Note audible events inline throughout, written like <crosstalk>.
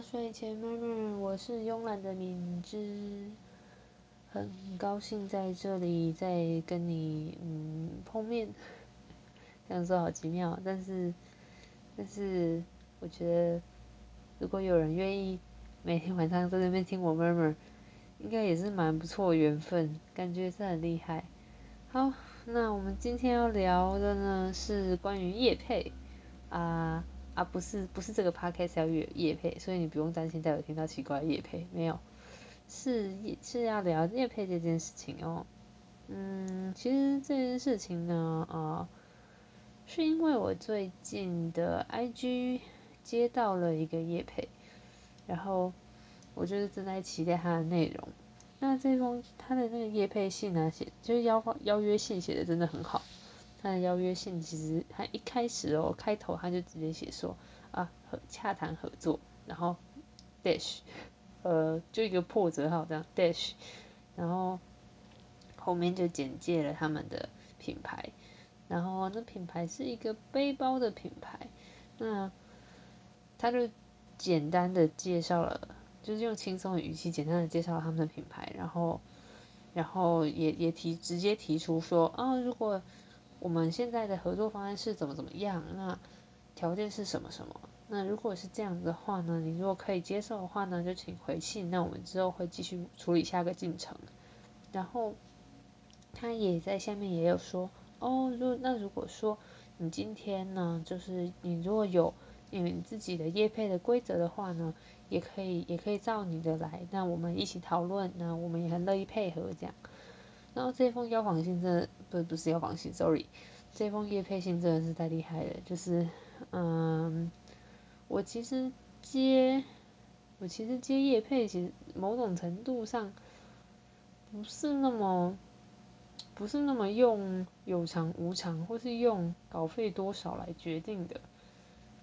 睡前妹妹，我是慵懒的敏之，很高兴在这里再跟你嗯碰面，这样说好奇妙，但是但是我觉得如果有人愿意每天晚上在那边听我妹妹，应该也是蛮不错缘分，感觉是很厉害。好，那我们今天要聊的呢是关于叶配啊。啊，不是不是这个 podcast 要叶叶配，所以你不用担心再有听到奇怪的叶配，没有，是是要聊叶配这件事情哦。嗯，其实这件事情呢，啊，是因为我最近的 IG 接到了一个叶配，然后我就是正在期待它的内容。那这封他的那个叶配信呢，写就是邀邀约信写的真的很好。他的邀约信其实他一开始哦，开头他就直接写说啊，洽谈合作，然后 dash，呃，就一个破折号这样 dash，然后后面就简介了他们的品牌，然后那品牌是一个背包的品牌，那他就简单的介绍了，就是用轻松的语气简单的介绍他们的品牌，然后然后也也提直接提出说啊，如果我们现在的合作方案是怎么怎么样？那条件是什么什么？那如果是这样子的话呢？你如果可以接受的话呢，就请回信。那我们之后会继续处理下个进程。然后他也在下面也有说，哦，如那如果说你今天呢，就是你如果有你自己的业配的规则的话呢，也可以也可以照你的来。那我们一起讨论，那我们也很乐意配合这样。然后这封邀访信真的不不是邀访信，sorry，这封叶配信真的是太厉害了。就是嗯，我其实接我其实接叶配，其实某种程度上不是那么不是那么用有偿无偿，或是用稿费多少来决定的，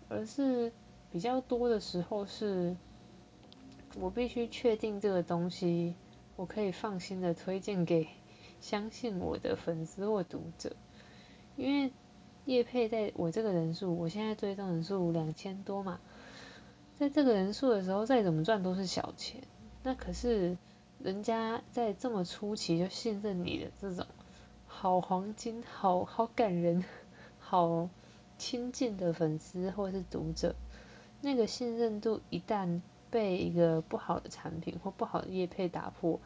而是比较多的时候是，我必须确定这个东西，我可以放心的推荐给。相信我的粉丝或读者，因为叶佩在我这个人数，我现在追踪人数两千多嘛，在这个人数的时候，再怎么赚都是小钱。那可是人家在这么初期就信任你的这种好黄金、好好感人、<laughs> 好亲近的粉丝或是读者，那个信任度一旦被一个不好的产品或不好的叶配打破。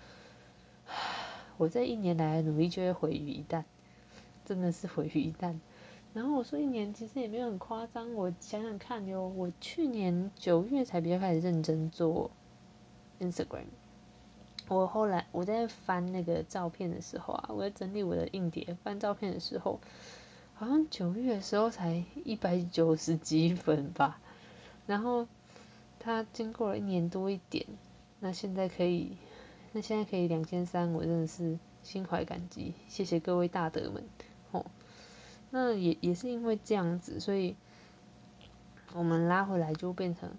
我这一年来的努力就会毁于一旦，真的是毁于一旦。然后我说一年其实也没有很夸张，我想想看哟，我去年九月才比较开始认真做 Instagram。我后来我在翻那个照片的时候啊，我在整理我的硬碟翻照片的时候，好像九月的时候才一百九十几粉吧。然后它经过了一年多一点，那现在可以。那现在可以两千三，我真的是心怀感激，谢谢各位大德们，吼。那也也是因为这样子，所以我们拉回来就变成，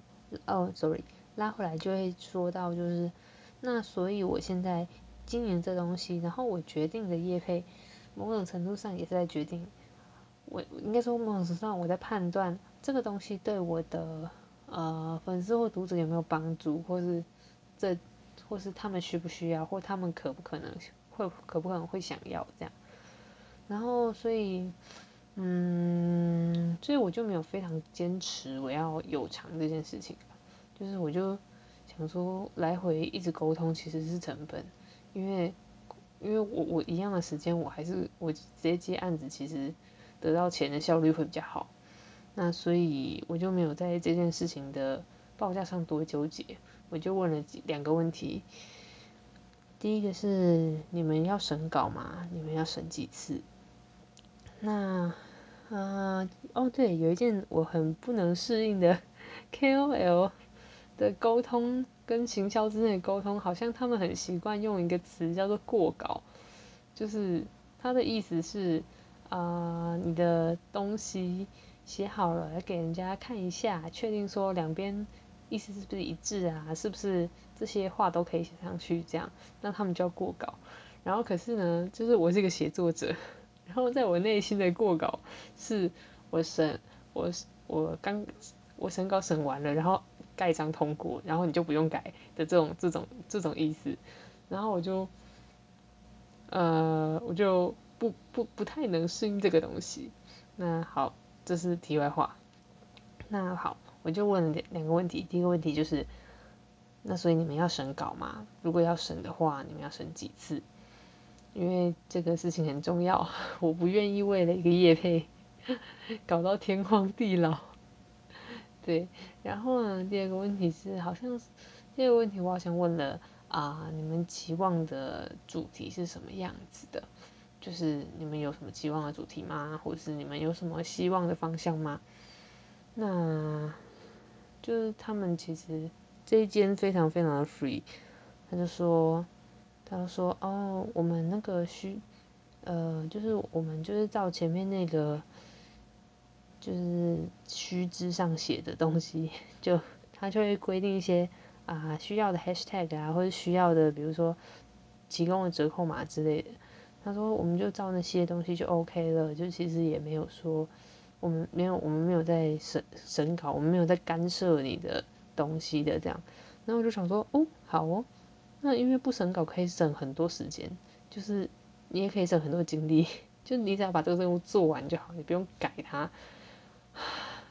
哦，sorry，拉回来就会说到就是，那所以我现在经营这东西，然后我决定的业配，某种程度上也是在决定，我应该说某种程度上我在判断这个东西对我的呃粉丝或读者有没有帮助，或是这。或是他们需不需要，或他们可不可能会可不可能会想要这样，然后所以，嗯，所以我就没有非常坚持我要有偿这件事情，就是我就想说来回一直沟通其实是成本，因为因为我我一样的时间我还是我直接接案子，其实得到钱的效率会比较好，那所以我就没有在这件事情的报价上多纠结。我就问了几两个问题，第一个是你们要审稿吗？你们要审几次？那，啊，哦对，有一件我很不能适应的 <laughs> KOL 的沟通跟行销之间的沟通，好像他们很习惯用一个词叫做过稿，就是他的意思是，啊，你的东西写好了，要给人家看一下，确定说两边。意思是不是一致啊？是不是这些话都可以写上去？这样，那他们就要过稿。然后可是呢，就是我是一个写作者，然后在我内心的过稿是，我审我我刚我审稿审完了，然后盖章通过，然后你就不用改的这种这种这种意思。然后我就，呃，我就不不不太能适应这个东西。那好，这是题外话。那好，我就问两两个问题。第一个问题就是，那所以你们要审稿吗？如果要审的话，你们要审几次？因为这个事情很重要，<laughs> 我不愿意为了一个叶配搞到天荒地老。对，然后呢，第二个问题是，好像是第二个问题，我好像问了啊，你们期望的主题是什么样子的？就是你们有什么期望的主题吗？或者是你们有什么希望的方向吗？那就是他们其实这一间非常非常的 free，他就说，他就说哦，我们那个需，呃，就是我们就是照前面那个，就是须知上写的东西，就他就会规定一些啊需要的 hashtag 啊，或者需要的，比如说提供的折扣码之类的。他说我们就照那些东西就 OK 了，就其实也没有说。我们没有，我们没有在审审稿，我们没有在干涉你的东西的这样。然后我就想说，哦，好哦，那因为不审稿可以省很多时间，就是你也可以省很多精力，就你只要把这个任务做完就好，你不用改它。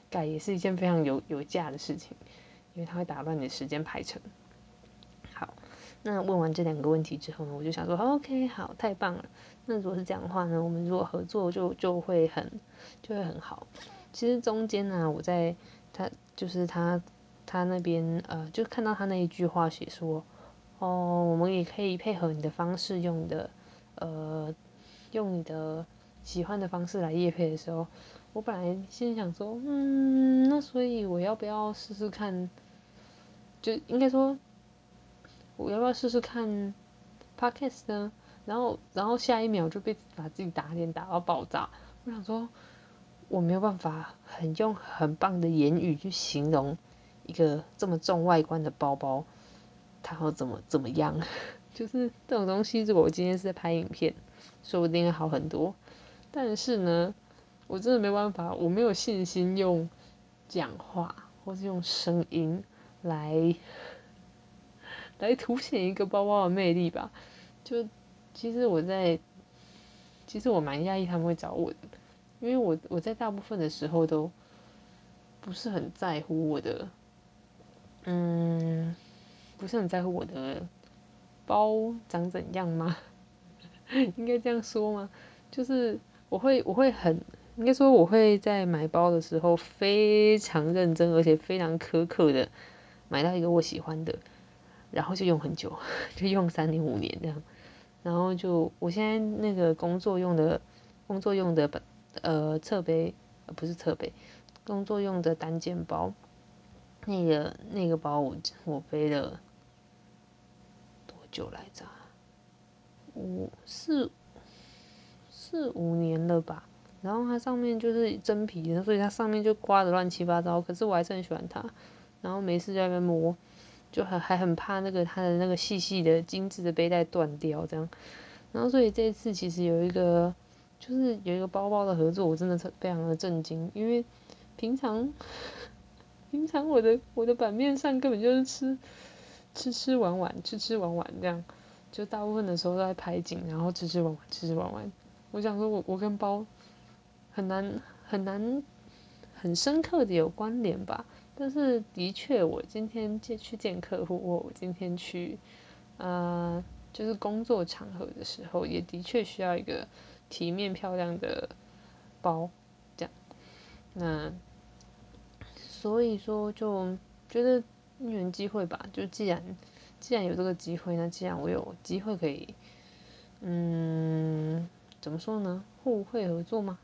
改也是一件非常有有价的事情，因为它会打乱你的时间排程。那问完这两个问题之后呢，我就想说，OK，好，太棒了。那如果是这样的话呢，我们如果合作就就会很。就会很好。其实中间呢，我在他就是他他那边呃，就看到他那一句话写说，哦，我们也可以配合你的方式，用的呃，用你的喜欢的方式来夜配的时候，我本来心想说，嗯，那所以我要不要试试看？就应该说，我要不要试试看 podcast 呢？然后然后下一秒就被把自己打脸打到爆炸。我想说。我没有办法很用很棒的言语去形容一个这么重外观的包包，它要怎么怎么样？<laughs> 就是这种东西，如果我今天是在拍影片，说不定会好很多。但是呢，我真的没办法，我没有信心用讲话或是用声音来来 <laughs> 凸显一个包包的魅力吧。就其实我在，其实我蛮讶异他们会找我的。因为我我在大部分的时候都不是很在乎我的，嗯，不是很在乎我的包长怎样吗？<laughs> 应该这样说吗？就是我会我会很应该说我会在买包的时候非常认真而且非常苛刻的买到一个我喜欢的，然后就用很久，<laughs> 就用三年五年这样，然后就我现在那个工作用的工作用的。呃，侧背，不是侧背，工作用的单肩包，那个那个包我我背了多久来着？五四四五年了吧。然后它上面就是真皮的，所以它上面就刮的乱七八糟。可是我还是很喜欢它。然后没事在那边摸，就很还很怕那个它的那个细细的精致的背带断掉这样。然后所以这次其实有一个。就是有一个包包的合作，我真的是非常的震惊，因为平常平常我的我的版面上根本就是吃吃吃玩玩吃吃玩玩这样，就大部分的时候都在拍景，然后吃吃玩玩吃吃玩玩。我想说我我跟包很难很难很深刻的有关联吧，但是的确我今天见去见客户，我今天去呃就是工作场合的时候，也的确需要一个。体面漂亮的包，这样，那所以说就觉得因缘机会吧，就既然既然有这个机会，那既然我有机会可以，嗯，怎么说呢？互惠合作吗？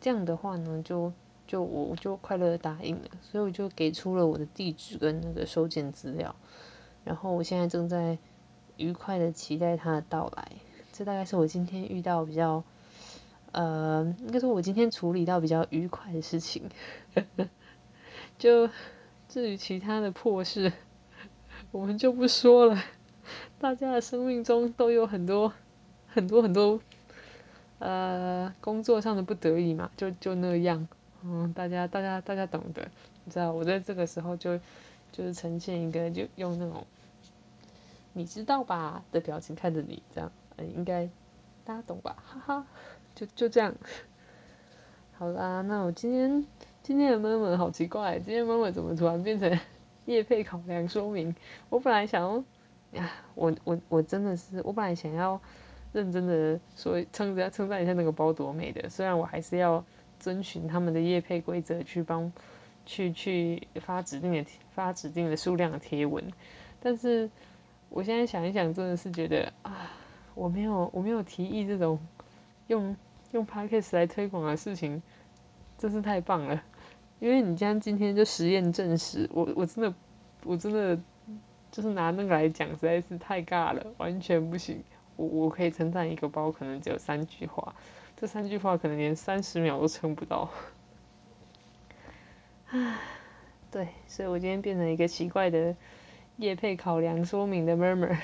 这样的话呢，就就我我就快乐的答应了，所以我就给出了我的地址跟那个收件资料，然后我现在正在愉快的期待他的到来，这大概是我今天遇到比较。呃，应该说我今天处理到比较愉快的事情，<laughs> 就至于其他的破事，我们就不说了。大家的生命中都有很多很多很多，呃，工作上的不得已嘛，就就那样。嗯，大家大家大家懂得，你知道，我在这个时候就就是呈现一个就用那种你知道吧的表情看着你，这样，嗯，应该大家懂吧？哈哈，就就这样。好啦，那我今天今天的闷闷好奇怪，今天妈妈怎么突然变成 <laughs> 叶配考量说明？我本来想要呀，我我我真的是，我本来想要认真的说称赞称赞一下那个包多美的，虽然我还是要遵循他们的业配规则去帮去去发指定的发指定的数量的贴文，但是我现在想一想，真的是觉得啊，我没有我没有提议这种用用 podcast 来推广的事情，真是太棒了，因为你将今天就实验证实，我我真的我真的就是拿那个来讲，实在是太尬了，完全不行。我我可以称赞一个包，可能只有三句话，这三句话可能连三十秒都撑不到。唉，对，所以我今天变成一个奇怪的叶配考量说明的 murmur，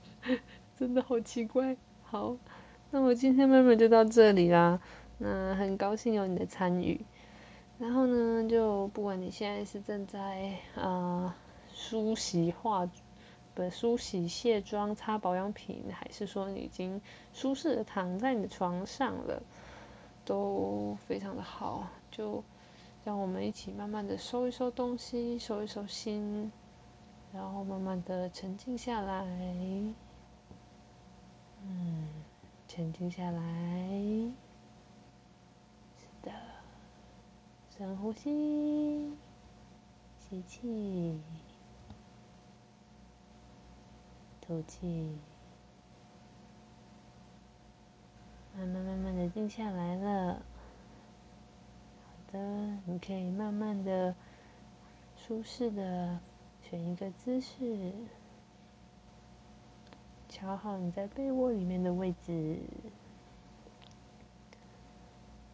<laughs> 真的好奇怪。好，那我今天 murmur 就到这里啦。那很高兴有你的参与。然后呢，就不管你现在是正在啊梳洗化。不梳洗、卸妆、擦保养品，还是说你已经舒适的躺在你的床上了，都非常的好。就让我们一起慢慢的收一收东西，收一收心，然后慢慢的沉静下来。嗯，沉静下来。是的，深呼吸，吸气。吐气，慢慢慢慢的静下来了。好的，你可以慢慢的、舒适的选一个姿势，瞧好你在被窝里面的位置。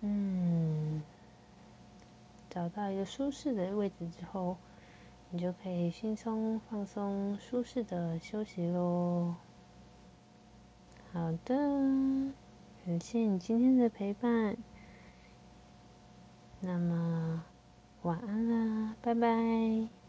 嗯，找到一个舒适的位置之后。你就可以轻松、放松、舒适的休息喽。好的，感谢你今天的陪伴。那么，晚安啦，拜拜。